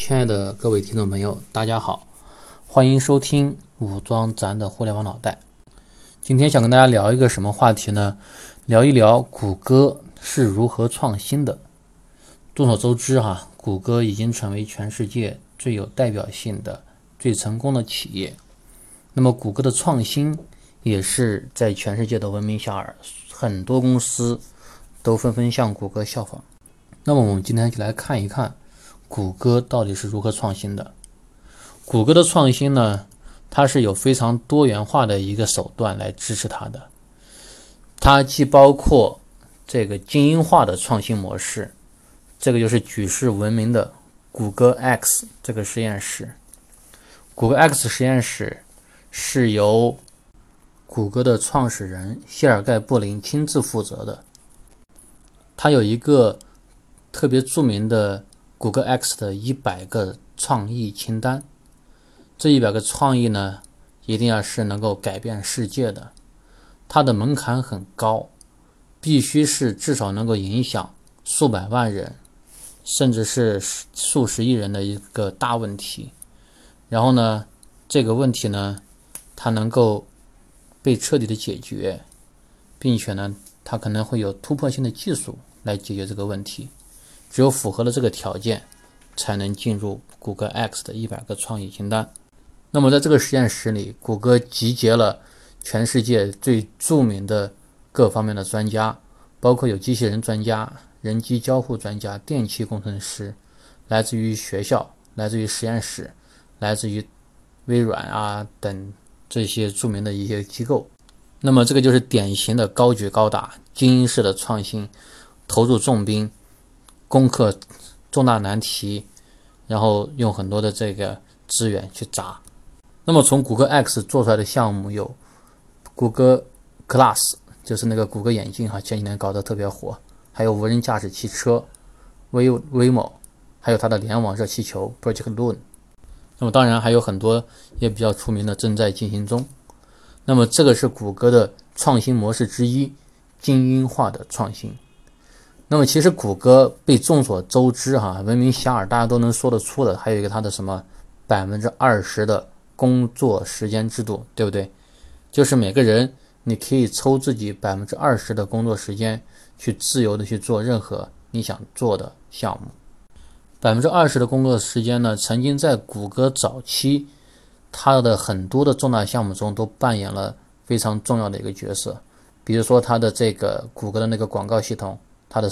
亲爱的各位听众朋友，大家好，欢迎收听武装咱的互联网脑袋。今天想跟大家聊一个什么话题呢？聊一聊谷歌是如何创新的。众所周知，哈，谷歌已经成为全世界最有代表性的、最成功的企业。那么，谷歌的创新也是在全世界的闻名遐迩，很多公司都纷纷向谷歌效仿。那么，我们今天就来看一看。谷歌到底是如何创新的？谷歌的创新呢？它是有非常多元化的一个手段来支持它的。它既包括这个精英化的创新模式，这个就是举世闻名的谷歌 X 这个实验室。谷歌 X 实验室是由谷歌的创始人谢尔盖·布林亲自负责的。他有一个特别著名的。谷歌 X 的一百个创意清单，这一百个创意呢，一定要是能够改变世界的。它的门槛很高，必须是至少能够影响数百万人，甚至是数十亿人的一个大问题。然后呢，这个问题呢，它能够被彻底的解决，并且呢，它可能会有突破性的技术来解决这个问题。只有符合了这个条件，才能进入谷歌 X 的一百个创意清单。那么，在这个实验室里，谷歌集结了全世界最著名的各方面的专家，包括有机器人专家、人机交互专家、电气工程师，来自于学校、来自于实验室、来自于微软啊等这些著名的一些机构。那么，这个就是典型的高举高打、精英式的创新，投入重兵。攻克重大难题，然后用很多的这个资源去砸。那么从谷歌 X 做出来的项目有谷歌 Glass，就是那个谷歌眼镜哈，前几年搞得特别火。还有无人驾驶汽车 Waymo，还有它的联网热气球 Project Loon。那么当然还有很多也比较出名的正在进行中。那么这个是谷歌的创新模式之一，精英化的创新。那么其实谷歌被众所周知，哈，闻名遐迩，大家都能说得出的，还有一个它的什么百分之二十的工作时间制度，对不对？就是每个人你可以抽自己百分之二十的工作时间，去自由的去做任何你想做的项目。百分之二十的工作时间呢，曾经在谷歌早期，它的很多的重大项目中都扮演了非常重要的一个角色，比如说它的这个谷歌的那个广告系统。它的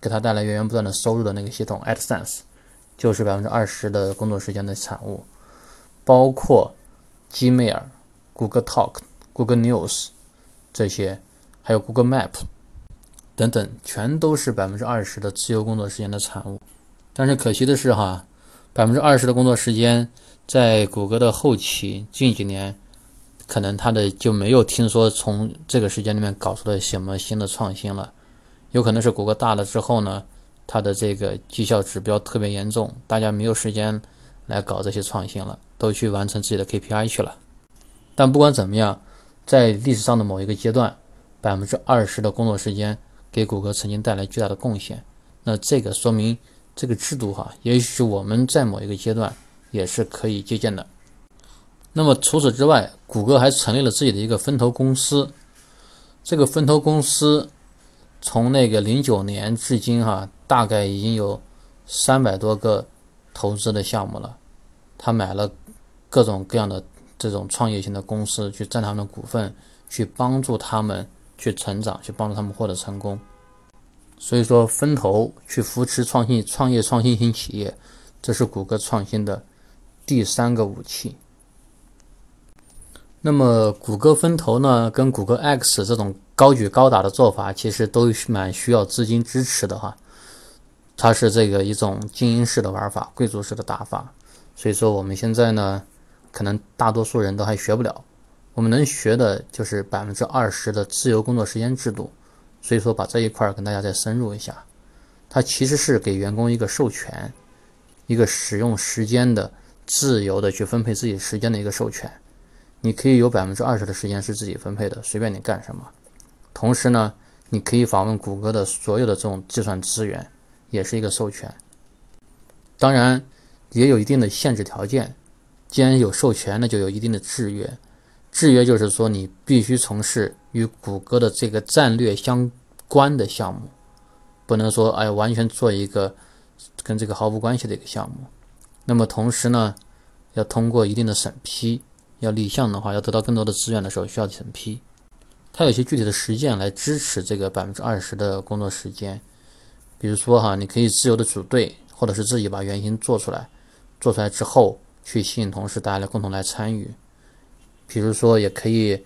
给它带来源源不断的收入的那个系统 AdSense，就是百分之二十的工作时间的产物，包括 Gmail、Google Talk、Google News 这些，还有 Google Map 等等，全都是百分之二十的自由工作时间的产物。但是可惜的是哈，百分之二十的工作时间在谷歌的后期近几年，可能它的就没有听说从这个时间里面搞出来什么新的创新了。有可能是谷歌大了之后呢，它的这个绩效指标特别严重，大家没有时间来搞这些创新了，都去完成自己的 KPI 去了。但不管怎么样，在历史上的某一个阶段，百分之二十的工作时间给谷歌曾经带来巨大的贡献。那这个说明这个制度哈，也许我们在某一个阶段也是可以借鉴的。那么除此之外，谷歌还成立了自己的一个分投公司，这个分投公司。从那个零九年至今，哈，大概已经有三百多个投资的项目了。他买了各种各样的这种创业型的公司，去占他们的股份，去帮助他们去成长，去帮助他们获得成功。所以说，分投去扶持创新创业创新型企业，这是谷歌创新的第三个武器。那么，谷歌分投呢，跟谷歌 X 这种。高举高打的做法其实都蛮需要资金支持的哈，它是这个一种精英式的玩法，贵族式的打法，所以说我们现在呢，可能大多数人都还学不了，我们能学的就是百分之二十的自由工作时间制度，所以说把这一块儿跟大家再深入一下，它其实是给员工一个授权，一个使用时间的自由的去分配自己时间的一个授权，你可以有百分之二十的时间是自己分配的，随便你干什么。同时呢，你可以访问谷歌的所有的这种计算资源，也是一个授权。当然，也有一定的限制条件。既然有授权，那就有一定的制约。制约就是说，你必须从事与谷歌的这个战略相关的项目，不能说哎完全做一个跟这个毫无关系的一个项目。那么同时呢，要通过一定的审批，要立项的话，要得到更多的资源的时候需要审批。它有些具体的实践来支持这个百分之二十的工作时间，比如说哈，你可以自由的组队，或者是自己把原型做出来，做出来之后去吸引同事，大家来共同来参与。比如说，也可以，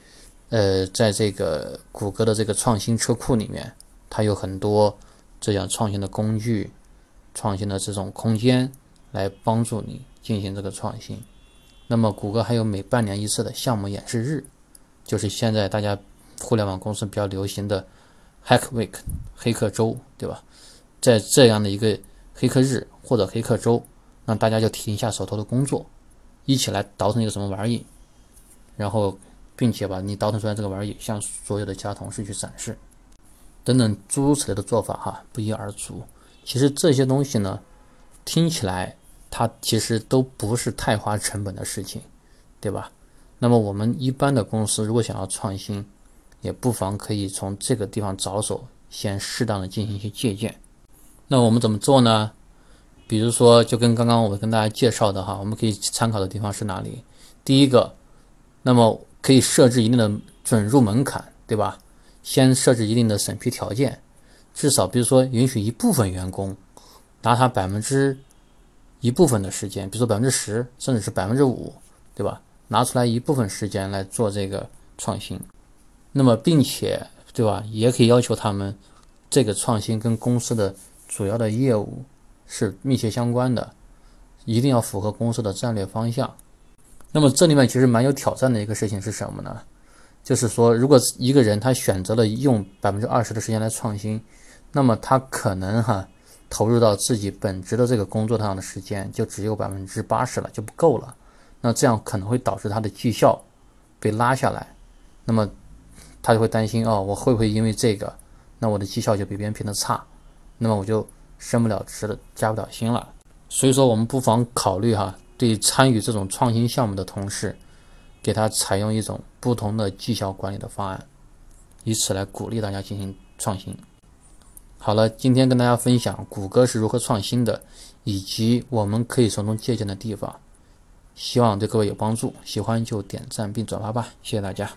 呃，在这个谷歌的这个创新车库里面，它有很多这样创新的工具、创新的这种空间，来帮助你进行这个创新。那么，谷歌还有每半年一次的项目演示日，就是现在大家互联网公司比较流行的 Hack Week 黑客周，对吧？在这样的一个黑客日或者黑客周，让大家就停一下手头的工作，一起来倒腾一个什么玩意。然后，并且把你倒腾出来这个玩意向所有的其他同事去展示，等等诸如此类的做法哈，不一而足。其实这些东西呢，听起来它其实都不是太花成本的事情，对吧？那么我们一般的公司如果想要创新，也不妨可以从这个地方着手，先适当的进行一些借鉴。那我们怎么做呢？比如说，就跟刚刚我跟大家介绍的哈，我们可以参考的地方是哪里？第一个。那么可以设置一定的准入门槛，对吧？先设置一定的审批条件，至少比如说允许一部分员工拿他百分之一部分的时间，比如说百分之十，甚至是百分之五，对吧？拿出来一部分时间来做这个创新。那么并且，对吧？也可以要求他们这个创新跟公司的主要的业务是密切相关的，一定要符合公司的战略方向。那么这里面其实蛮有挑战的一个事情是什么呢？就是说，如果一个人他选择了用百分之二十的时间来创新，那么他可能哈投入到自己本职的这个工作上的时间就只有百分之八十了，就不够了。那这样可能会导致他的绩效被拉下来。那么他就会担心哦，我会不会因为这个，那我的绩效就比别人评的差，那么我就升不了职了，加不了薪了。所以说，我们不妨考虑哈。对参与这种创新项目的同事，给他采用一种不同的绩效管理的方案，以此来鼓励大家进行创新。好了，今天跟大家分享谷歌是如何创新的，以及我们可以从中借鉴的地方，希望对各位有帮助。喜欢就点赞并转发吧，谢谢大家。